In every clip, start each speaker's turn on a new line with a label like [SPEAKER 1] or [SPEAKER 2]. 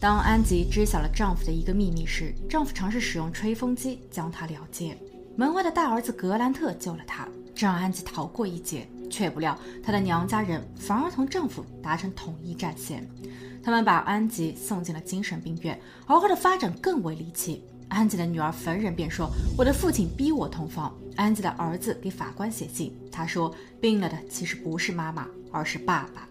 [SPEAKER 1] 当安吉知晓了丈夫的一个秘密时，丈夫尝试使用吹风机将她了结。门外的大儿子格兰特救了她，这让安吉逃过一劫。却不料她的娘家人反而同丈夫达成统一战线，他们把安吉送进了精神病院，而后的发展更为离奇。安吉的女儿逢人便说：“我的父亲逼我同房。”安吉的儿子给法官写信，他说：“病了的其实不是妈妈，而是爸爸。”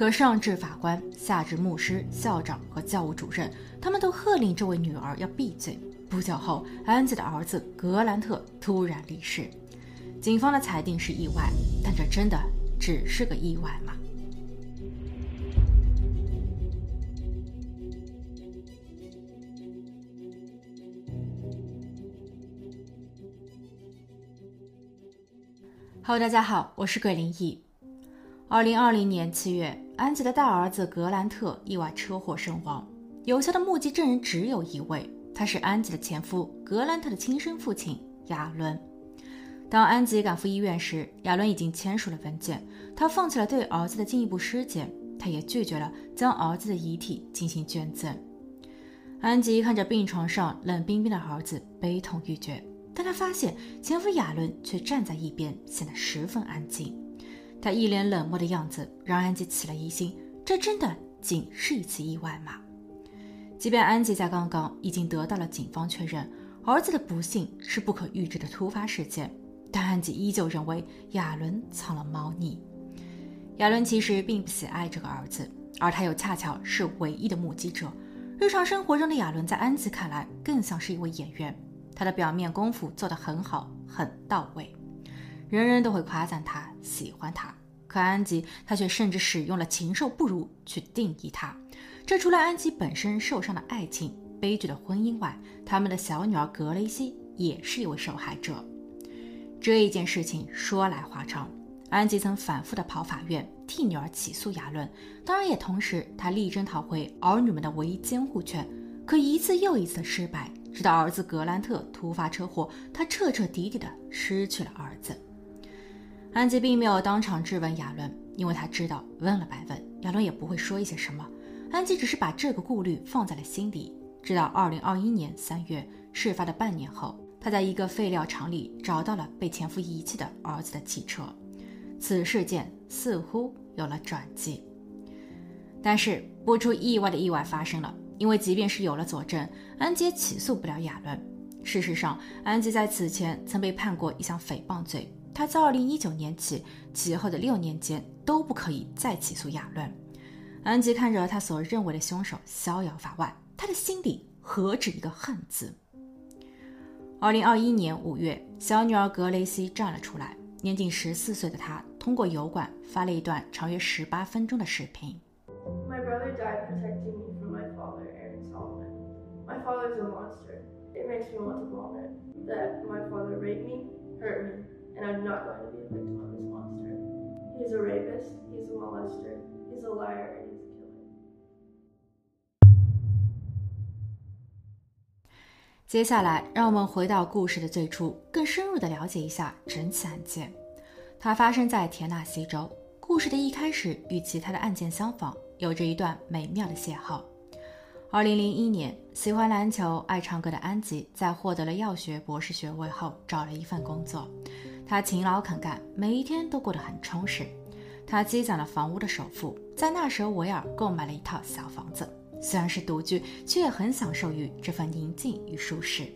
[SPEAKER 1] 可上至法官，下至牧师、校长和教务主任，他们都喝令这位女儿要闭嘴。不久后，安吉的儿子格兰特突然离世。警方的裁定是意外，但这真的只是个意外吗？Hello，大家好，我是鬼灵异。二零二零年七月，安吉的大儿子格兰特意外车祸身亡。有效的目击证人只有一位，他是安吉的前夫格兰特的亲生父亲亚伦。当安吉赶赴医院时，亚伦已经签署了文件，他放弃了对儿子的进一步尸检，他也拒绝了将儿子的遗体进行捐赠。安吉看着病床上冷冰冰的儿子，悲痛欲绝。但他发现前夫亚伦却站在一边，显得十分安静。他一脸冷漠的样子让安吉起了疑心：这真的仅是一次意外吗？即便安吉在刚刚已经得到了警方确认，儿子的不幸是不可预知的突发事件，但安吉依旧认为亚伦藏了猫腻。亚伦其实并不喜爱这个儿子，而他又恰巧是唯一的目击者。日常生活中的亚伦，在安吉看来更像是一位演员。他的表面功夫做得很好，很到位，人人都会夸赞他，喜欢他。可安吉，他却甚至使用了“禽兽不如”去定义他。这除了安吉本身受伤的爱情、悲剧的婚姻外，他们的小女儿格雷西也是一位受害者。这一件事情说来话长，安吉曾反复的跑法院替女儿起诉亚伦，当然也同时他力争讨回儿女们的唯一监护权，可一次又一次的失败。直到儿子格兰特突发车祸，他彻彻底底的失去了儿子。安吉并没有当场质问亚伦，因为他知道问了白问，亚伦也不会说一些什么。安吉只是把这个顾虑放在了心里。直到二零二一年三月事发的半年后，他在一个废料厂里找到了被前夫遗弃的儿子的汽车。此事件似乎有了转机，但是不出意外的意外发生了。因为即便是有了佐证，安吉起诉不了亚伦。事实上，安吉在此前曾被判过一项诽谤罪，他自二零一九年起，其后的六年间都不可以再起诉亚伦。安吉看着他所认为的凶手逍遥法外，他的心里何止一个恨字。二零二一年五月，小女儿格雷西站了出来，年仅十四岁的她通过油管发了一段长约十八分钟的视频。
[SPEAKER 2] My father's a monster. It makes me want to vomit. That my father raped me, hurt me, and I'm not going to be a victim of this monster. He's a rapist, he's a molester, he's a liar, and he's a killer.
[SPEAKER 1] 接下来，让我们回到故事的最初，更深入的了解一下整起案件。它发生在田纳西州。故事的一开始与其他的案件相仿，有着一段美妙的邂逅。二零零一年，喜欢篮球、爱唱歌的安吉在获得了药学博士学位后，找了一份工作。他勤劳肯干，每一天都过得很充实。他积攒了房屋的首付，在那时维尔购买了一套小房子。虽然是独居，却也很享受于这份宁静与舒适。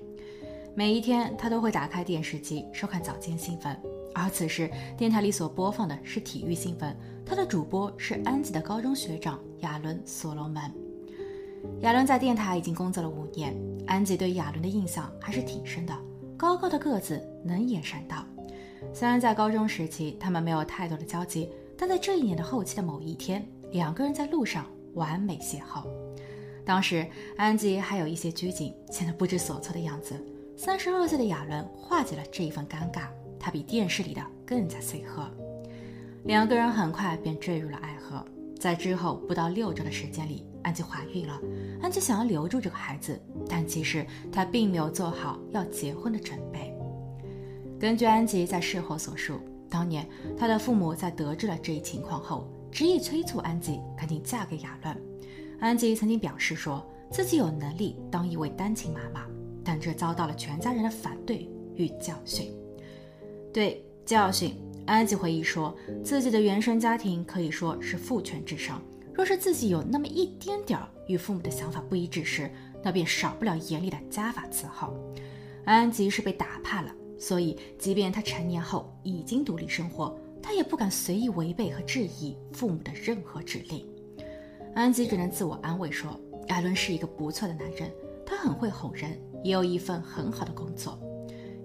[SPEAKER 1] 每一天，他都会打开电视机收看早间新闻，而此时电台里所播放的是体育新闻。他的主播是安吉的高中学长亚伦·所罗门。亚伦在电台已经工作了五年，安吉对亚伦的印象还是挺深的。高高的个子，能言善道。虽然在高中时期他们没有太多的交集，但在这一年的后期的某一天，两个人在路上完美邂逅。当时安吉还有一些拘谨，显得不知所措的样子。三十二岁的亚伦化解了这一份尴尬，他比电视里的更加随和。两个人很快便坠入了爱河，在之后不到六周的时间里。安吉怀孕了，安吉想要留住这个孩子，但其实她并没有做好要结婚的准备。根据安吉在事后所述，当年她的父母在得知了这一情况后，执意催促安吉赶紧嫁给亚伦。安吉曾经表示说自己有能力当一位单亲妈妈，但这遭到了全家人的反对与教训。对教训，安吉回忆说自己的原生家庭可以说是父权至上。若是自己有那么一丁点儿与父母的想法不一致时，那便少不了严厉的家法伺候。安吉是被打怕了，所以即便他成年后已经独立生活，他也不敢随意违背和质疑父母的任何指令。安吉只能自我安慰说，亚伦是一个不错的男人，他很会哄人，也有一份很好的工作。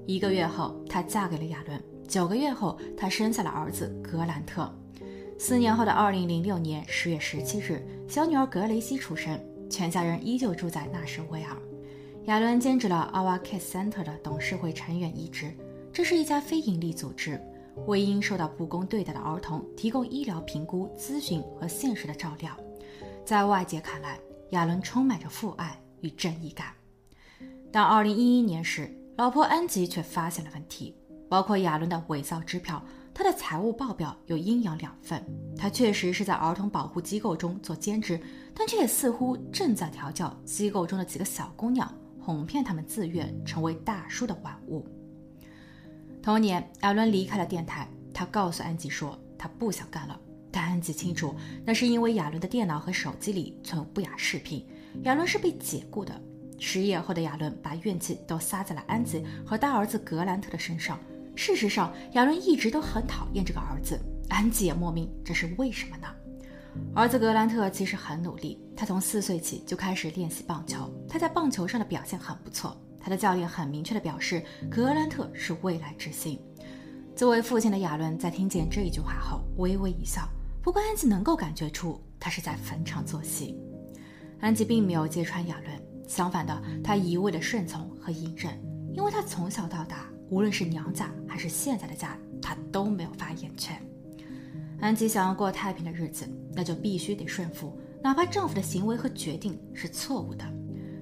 [SPEAKER 1] 一个月后，她嫁给了亚伦。九个月后，她生下了儿子格兰特。四年后的二零零六年十月十七日，小女儿格雷西出生，全家人依旧住在纳什维尔。亚伦兼职了 Our Kids Center 的董事会成员一职，这是一家非营利组织，为因受到不公对待的儿童提供医疗评估、咨询和现实的照料。在外界看来，亚伦充满着父爱与正义感。但二零一一年时，老婆安吉却发现了问题，包括亚伦的伪造支票。他的财务报表有阴阳两份，他确实是在儿童保护机构中做兼职，但却也似乎正在调教机构中的几个小姑娘，哄骗他们自愿成为大叔的玩物。同年，亚伦离开了电台，他告诉安吉说他不想干了，但安吉清楚那是因为亚伦的电脑和手机里存有不雅视频，亚伦是被解雇的。失业后的亚伦把怨气都撒在了安吉和大儿子格兰特的身上。事实上，亚伦一直都很讨厌这个儿子。安吉也莫名，这是为什么呢？儿子格兰特其实很努力，他从四岁起就开始练习棒球，他在棒球上的表现很不错。他的教练很明确地表示，格兰特是未来之星。作为父亲的亚伦在听见这一句话后微微一笑，不过安吉能够感觉出他是在逢场作戏。安吉并没有揭穿亚伦，相反的，他一味的顺从和隐忍，因为他从小到大。无论是娘家还是现在的家，他都没有发言权。安吉想要过太平的日子，那就必须得顺服，哪怕丈夫的行为和决定是错误的。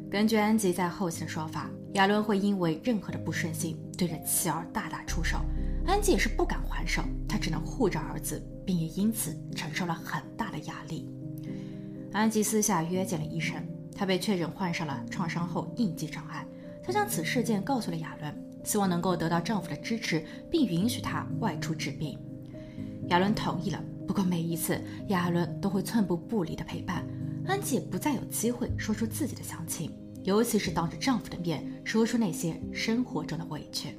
[SPEAKER 1] 根据安吉在后期的说法，亚伦会因为任何的不顺心，对着妻儿大打出手。安吉也是不敢还手，她只能护着儿子，并也因此承受了很大的压力。安吉私下约见了医生，她被确诊患上了创伤后应激障碍。她将此事件告诉了亚伦。希望能够得到丈夫的支持，并允许她外出治病。亚伦同意了，不过每一次亚伦都会寸步不离的陪伴，安吉不再有机会说出自己的详情，尤其是当着丈夫的面说出那些生活中的委屈。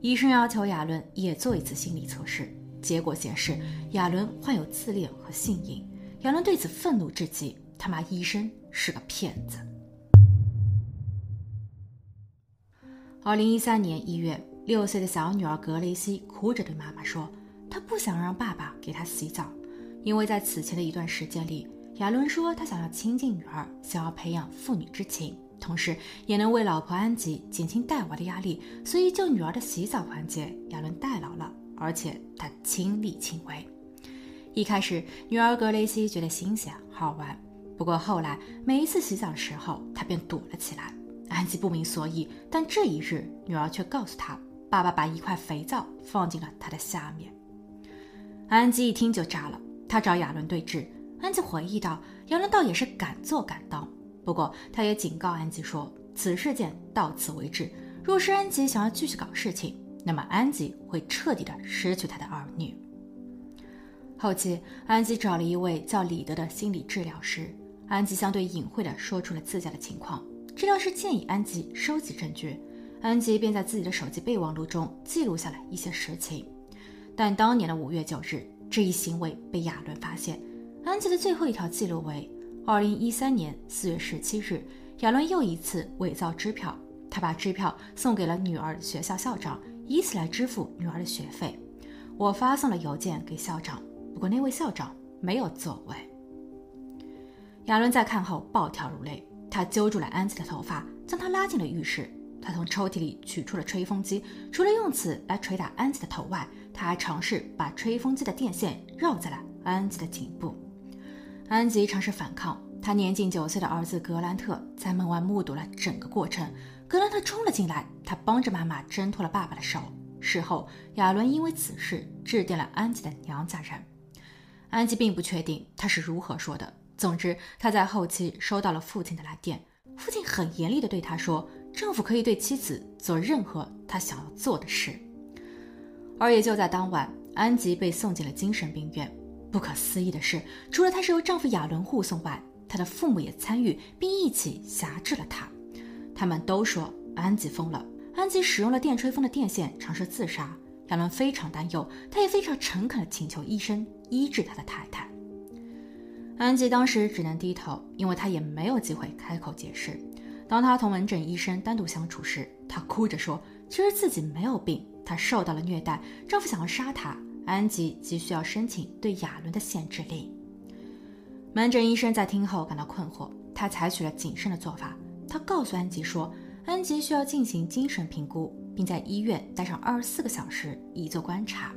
[SPEAKER 1] 医生要求亚伦也做一次心理测试，结果显示亚伦患有自恋和性瘾。亚伦对此愤怒至极，他骂医生是个骗子。二零一三年一月，六岁的小女儿格雷西哭着对妈妈说：“他不想让爸爸给他洗澡，因为在此前的一段时间里，亚伦说他想要亲近女儿，想要培养父女之情，同时也能为老婆安吉减轻带娃的压力，所以就女儿的洗澡环节，亚伦代劳了，而且他亲力亲为。一开始，女儿格雷西觉得新鲜好玩，不过后来每一次洗澡的时候，她便躲了起来。”安吉不明所以，但这一日，女儿却告诉他，爸爸把一块肥皂放进了他的下面。安吉一听就炸了，他找亚伦对峙。安吉回忆道：“亚伦倒也是敢做敢当，不过他也警告安吉说，此事件到此为止。若是安吉想要继续搞事情，那么安吉会彻底的失去他的儿女。”后期，安吉找了一位叫李德的心理治疗师，安吉相对隐晦的说出了自家的情况。治疗师建议安吉收集证据，安吉便在自己的手机备忘录中记录下了一些实情。但当年的五月九日，这一行为被亚伦发现。安吉的最后一条记录为：二零一三年四月十七日，亚伦又一次伪造支票，他把支票送给了女儿学校校长，以此来支付女儿的学费。我发送了邮件给校长，不过那位校长没有作为。亚伦在看后暴跳如雷。他揪住了安吉的头发，将她拉进了浴室。他从抽屉里取出了吹风机，除了用此来捶打安吉的头外，他还尝试把吹风机的电线绕在了安吉的颈部。安吉尝试反抗，他年仅九岁的儿子格兰特在门外目睹了整个过程。格兰特冲了进来，他帮着妈妈挣脱了爸爸的手。事后，亚伦因为此事致电了安吉的娘家人。安吉并不确定他是如何说的。总之，他在后期收到了父亲的来电，父亲很严厉地对他说：“政府可以对妻子做任何他想要做的事。”而也就在当晚，安吉被送进了精神病院。不可思议的是，除了她是由丈夫亚伦护送外，她的父母也参与并一起挟制了她。他们都说安吉疯了。安吉使用了电吹风的电线，尝试自杀。亚伦非常担忧，他也非常诚恳地请求医生医治他的太太。安吉当时只能低头，因为他也没有机会开口解释。当他同门诊医生单独相处时，他哭着说：“其实自己没有病，她受到了虐待，丈夫想要杀她。安吉急需要申请对亚伦的限制令。”门诊医生在听后感到困惑，他采取了谨慎的做法。他告诉安吉说。安吉需要进行精神评估，并在医院待上二十四个小时以作观察。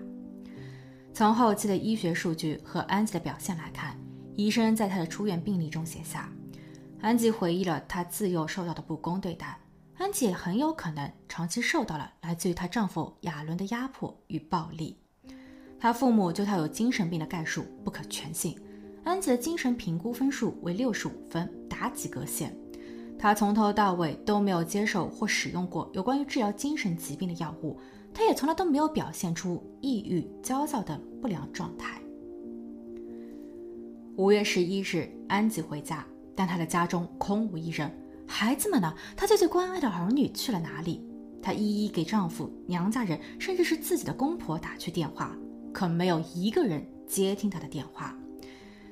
[SPEAKER 1] 从后期的医学数据和安吉的表现来看，医生在他的出院病历中写下：安吉回忆了她自幼受到的不公对待，安吉也很有可能长期受到了来自于她丈夫亚伦的压迫与暴力。她父母就她有精神病的概述不可全信。安吉的精神评估分数为六十五分，达及格线。她从头到尾都没有接受或使用过有关于治疗精神疾病的药物，她也从来都没有表现出抑郁、焦躁等不良状态。五月十一日，安吉回家，但他的家中空无一人。孩子们呢？他最最关爱的儿女去了哪里？她一一给丈夫、娘家人，甚至是自己的公婆打去电话，可没有一个人接听她的电话。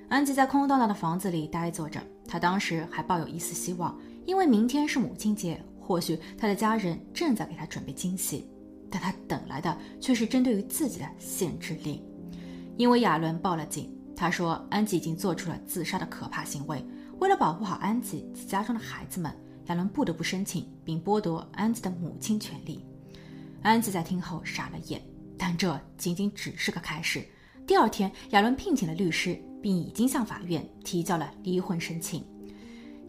[SPEAKER 1] 安吉在空荡荡的房子里呆坐着，她当时还抱有一丝希望。因为明天是母亲节，或许他的家人正在给他准备惊喜，但他等来的却是针对于自己的限制令。因为亚伦报了警，他说安吉已经做出了自杀的可怕行为。为了保护好安吉及家中的孩子们，亚伦不得不申请并剥夺安吉的母亲权利。安吉在听后傻了眼，但这仅仅只是个开始。第二天，亚伦聘请了律师，并已经向法院提交了离婚申请。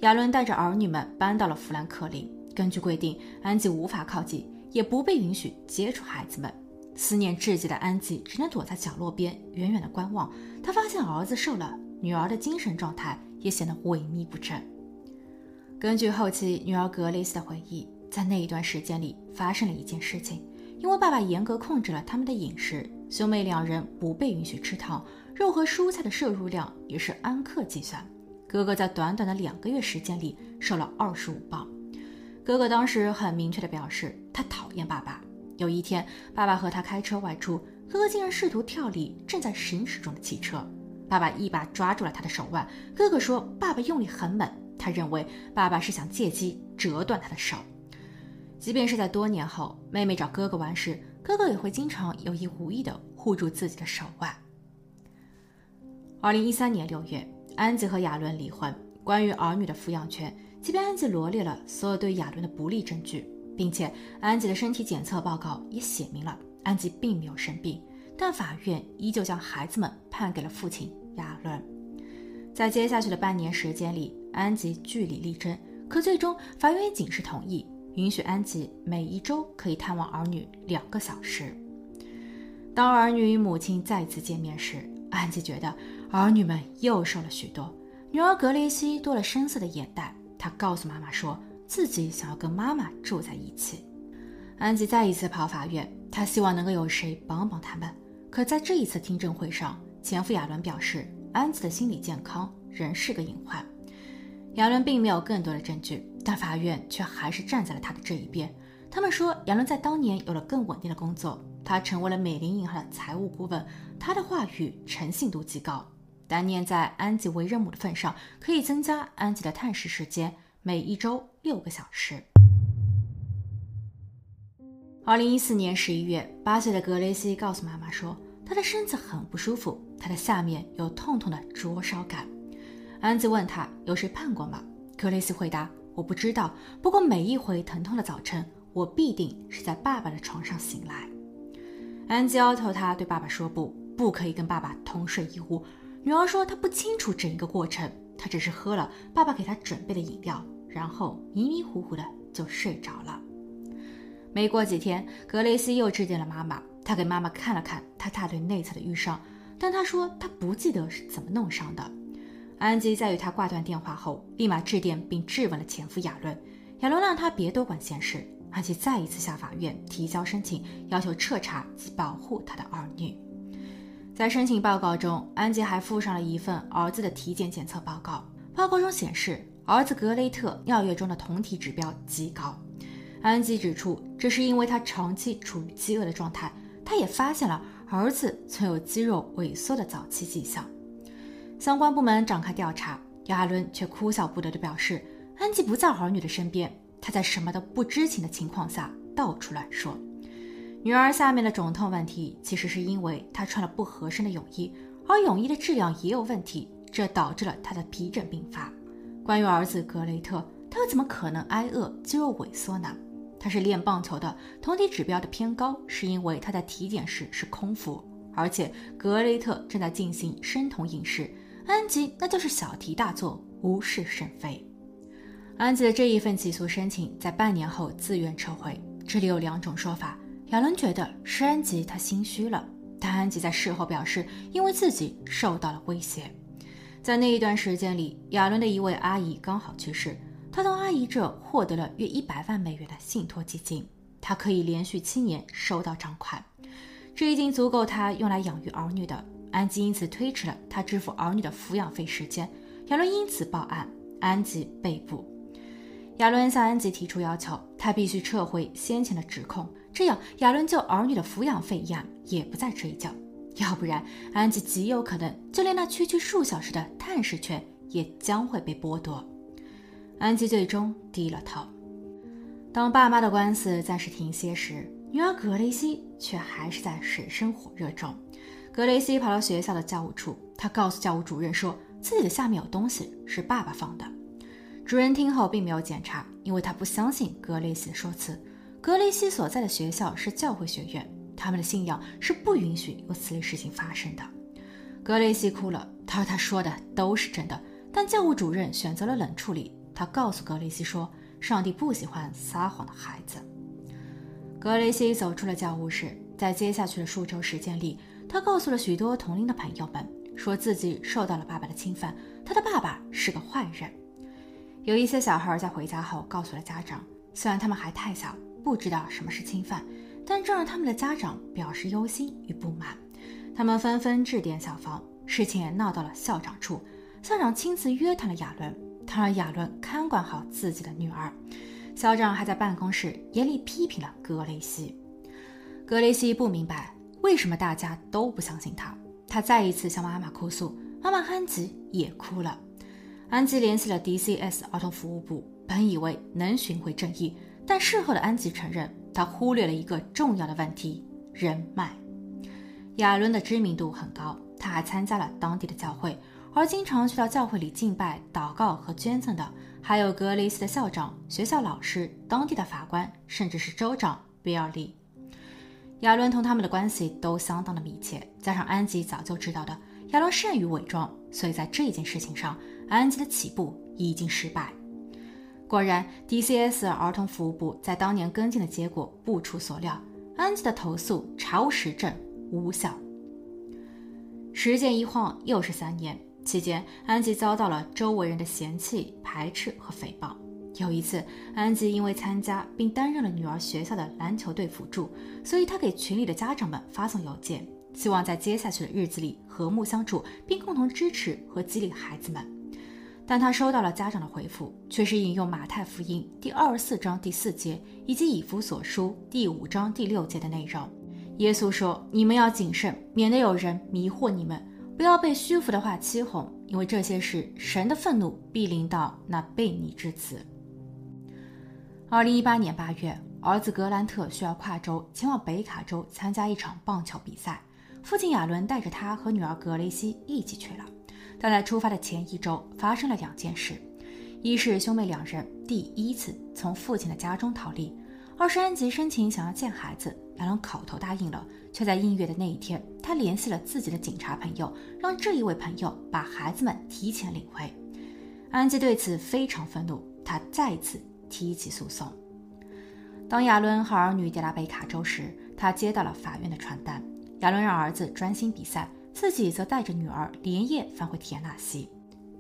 [SPEAKER 1] 亚伦带着儿女们搬到了富兰克林。根据规定，安吉无法靠近，也不被允许接触孩子们。思念至极的安吉只能躲在角落边，远远地观望。他发现儿子瘦了，女儿的精神状态也显得萎靡不振。根据后期女儿格雷斯的回忆，在那一段时间里发生了一件事情：因为爸爸严格控制了他们的饮食，兄妹两人不被允许吃糖，肉和蔬菜的摄入量也是按克计算。哥哥在短短的两个月时间里瘦了二十五磅。哥哥当时很明确地表示，他讨厌爸爸。有一天，爸爸和他开车外出，哥哥竟然试图跳离正在行驶中的汽车。爸爸一把抓住了他的手腕。哥哥说，爸爸用力很猛，他认为爸爸是想借机折断他的手。即便是在多年后，妹妹找哥哥玩时，哥哥也会经常有意无意的护住自己的手腕。二零一三年六月。安吉和亚伦离婚。关于儿女的抚养权，即便安吉罗列了所有对亚伦的不利证据，并且安吉的身体检测报告也写明了安吉并没有生病，但法院依旧将孩子们判给了父亲亚伦。在接下去的半年时间里，安吉据理力争，可最终法院也仅是同意允许安吉每一周可以探望儿女两个小时。当儿女与母亲再次见面时，安吉觉得。儿女们又瘦了许多，女儿格雷西多了深色的眼袋。她告诉妈妈说自己想要跟妈妈住在一起。安吉再一次跑法院，她希望能够有谁帮帮他们。可在这一次听证会上，前夫亚伦表示安吉的心理健康仍是个隐患。亚伦并没有更多的证据，但法院却还是站在了他的这一边。他们说亚伦在当年有了更稳定的工作，他成为了美林银行的财务顾问，他的话语诚信度极高。但念在安吉为人母的份上，可以增加安吉的探视时间，每一周六个小时。二零一四年十一月，八岁的格雷西告诉妈妈说，他的身子很不舒服，他的下面有痛痛的灼烧感。安吉问他有谁碰过吗？格雷斯回答：我不知道，不过每一回疼痛的早晨，我必定是在爸爸的床上醒来。安吉要求他对爸爸说不，不可以跟爸爸同睡一屋。女儿说：“她不清楚整个过程，她只是喝了爸爸给她准备的饮料，然后迷迷糊糊的就睡着了。”没过几天，格雷斯又致电了妈妈，他给妈妈看了看他大腿内侧的淤伤，但他说他不记得是怎么弄伤的。安吉在与他挂断电话后，立马致电并质问了前夫亚伦。亚伦让他别多管闲事。安吉再一次向法院提交申请，要求彻查及保护他的儿女。在申请报告中，安吉还附上了一份儿子的体检检测报告。报告中显示，儿子格雷特尿液中的酮体指标极高。安吉指出，这是因为他长期处于饥饿的状态。他也发现了儿子存有肌肉萎缩的早期迹象。相关部门展开调查，亚伦却哭笑不得地表示，安吉不在儿女的身边，他在什么都不知情的情况下到处乱说。女儿下面的肿痛问题，其实是因为她穿了不合身的泳衣，而泳衣的质量也有问题，这导致了她的皮疹病发。关于儿子格雷特，他又怎么可能挨饿、肌肉萎缩呢？他是练棒球的，酮体指标的偏高，是因为他在体检时是空腹，而且格雷特正在进行生酮饮食，安吉那就是小题大做，无事生非。安吉的这一份起诉申请在半年后自愿撤回，这里有两种说法。亚伦觉得是安吉他心虚了，但安吉在事后表示，因为自己受到了威胁。在那一段时间里，亚伦的一位阿姨刚好去世，他从阿姨这获得了约一百万美元的信托基金，他可以连续七年收到账款，这已经足够他用来养育儿女的。安吉因此推迟了他支付儿女的抚养费时间，亚伦因此报案，安吉被捕。亚伦向安吉提出要求，他必须撤回先前的指控。这样，亚伦就儿女的抚养费一案也不再追究，要不然，安吉极有可能就连那区区数小时的探视权也将会被剥夺。安吉最终低了头。当爸妈的官司暂时停歇时，女儿格雷西却还是在水深火热中。格雷西跑到学校的教务处，她告诉教务主任说自己的下面有东西是爸爸放的。主任听后并没有检查，因为他不相信格雷西的说辞。格雷西所在的学校是教会学院，他们的信仰是不允许有此类事情发生的。格雷西哭了，他说他说的都是真的，但教务主任选择了冷处理。他告诉格雷西说，上帝不喜欢撒谎的孩子。格雷西走出了教务室，在接下去的数周时间里，他告诉了许多同龄的朋友们，说自己受到了爸爸的侵犯，他的爸爸是个坏人。有一些小孩在回家后告诉了家长，虽然他们还太小。不知道什么是侵犯，但这让他们的家长表示忧心与不满。他们纷纷致电校方，事情也闹到了校长处。校长亲自约谈了亚伦，他让亚伦看管好自己的女儿。校长还在办公室严厉批评了格雷西。格雷西不明白为什么大家都不相信他，他再一次向妈妈哭诉，妈妈安吉也哭了。安吉联系了 DCS 儿童服务部，本以为能寻回正义。但事后的安吉承认，他忽略了一个重要的问题——人脉。亚伦的知名度很高，他还参加了当地的教会，而经常去到教会里敬拜、祷告和捐赠的，还有格雷斯的校长、学校老师、当地的法官，甚至是州长比尔利。亚伦同他们的关系都相当的密切，加上安吉早就知道的，亚伦善于伪装，所以在这件事情上，安吉的起步已经失败。果然，DCS 儿童服务部在当年跟进的结果不出所料，安吉的投诉查无实证，无效。时间一晃又是三年，期间安吉遭到了周围人的嫌弃、排斥和诽谤。有一次，安吉因为参加并担任了女儿学校的篮球队辅助，所以他给群里的家长们发送邮件，希望在接下去的日子里和睦相处，并共同支持和激励孩子们。但他收到了家长的回复，却是引用马太福音第二十四章第四节以及以弗所书第五章第六节的内容。耶稣说：“你们要谨慎，免得有人迷惑你们，不要被虚浮的话欺哄，因为这些事神的愤怒必临到那悖逆之子。”二零一八年八月，儿子格兰特需要跨州前往北卡州参加一场棒球比赛，父亲亚伦带着他和女儿格雷西一起去了。但在出发的前一周，发生了两件事：一是兄妹两人第一次从父亲的家中逃离；二是安吉申请想要见孩子，亚伦口头答应了，却在音乐的那一天，他联系了自己的警察朋友，让这一位朋友把孩子们提前领回。安吉对此非常愤怒，他再次提起诉讼。当亚伦和儿女抵达北卡州时，他接到了法院的传单。亚伦让儿子专心比赛。自己则带着女儿连夜返回田纳西。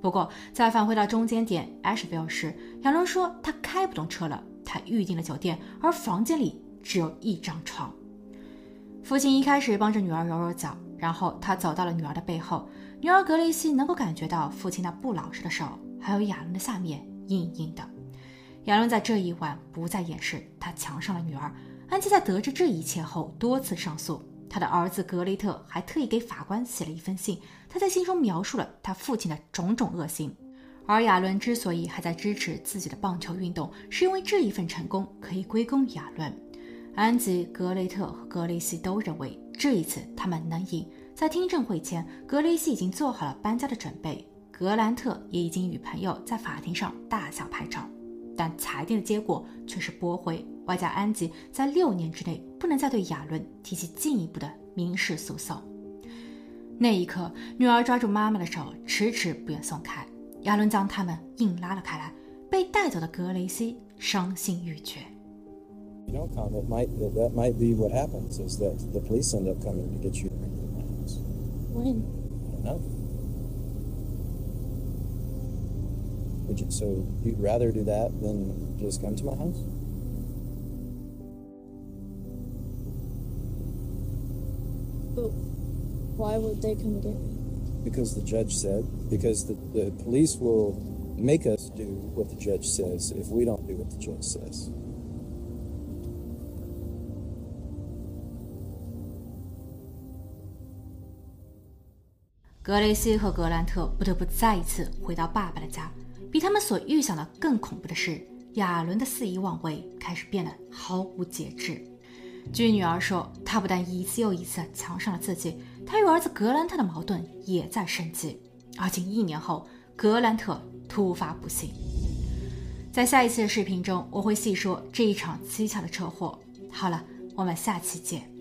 [SPEAKER 1] 不过，在返回到中间点 Asheville 时，亚伦说他开不动车了。他预定了酒店，而房间里只有一张床。父亲一开始帮着女儿揉揉脚，然后他走到了女儿的背后。女儿格雷西能够感觉到父亲那不老实的手，还有亚伦的下面硬硬的。亚伦在这一晚不再掩饰，他强上了女儿。安吉在得知这一切后多次上诉。他的儿子格雷特还特意给法官写了一封信，他在信中描述了他父亲的种种恶行。而亚伦之所以还在支持自己的棒球运动，是因为这一份成功可以归功亚伦。安吉、格雷特和格雷西都认为这一次他们能赢。在听证会前，格雷西已经做好了搬家的准备，格兰特也已经与朋友在法庭上大笑拍照。但裁定的结果却是驳回，外加安吉在六年之内不能再对亚伦提起进一步的民事诉讼。那一刻，女儿抓住妈妈的手，迟迟不愿松开。亚伦将他们硬拉了开来。被带走的格雷西伤心欲绝。
[SPEAKER 3] You know, Tom, it might that, that might be what happens is that the police end up coming to get you to bring to my house.
[SPEAKER 2] When?
[SPEAKER 3] I don't know. Would you, so you'd rather do that than just come to my house?
[SPEAKER 2] But why would they come get me?
[SPEAKER 3] Because the judge said. Because the, the police will make us do what the judge says if we don't do what the judge says.
[SPEAKER 1] 格雷西和格兰特不得不再一次回到爸爸的家。比他们所预想的更恐怖的是，亚伦的肆意妄为开始变得毫无节制。据女儿说，他不但一次又一次强上了自己，他与儿子格兰特的矛盾也在升级。而仅一年后，格兰特突发不幸。在下一期的视频中，我会细说这一场蹊跷的车祸。好了，我们下期见。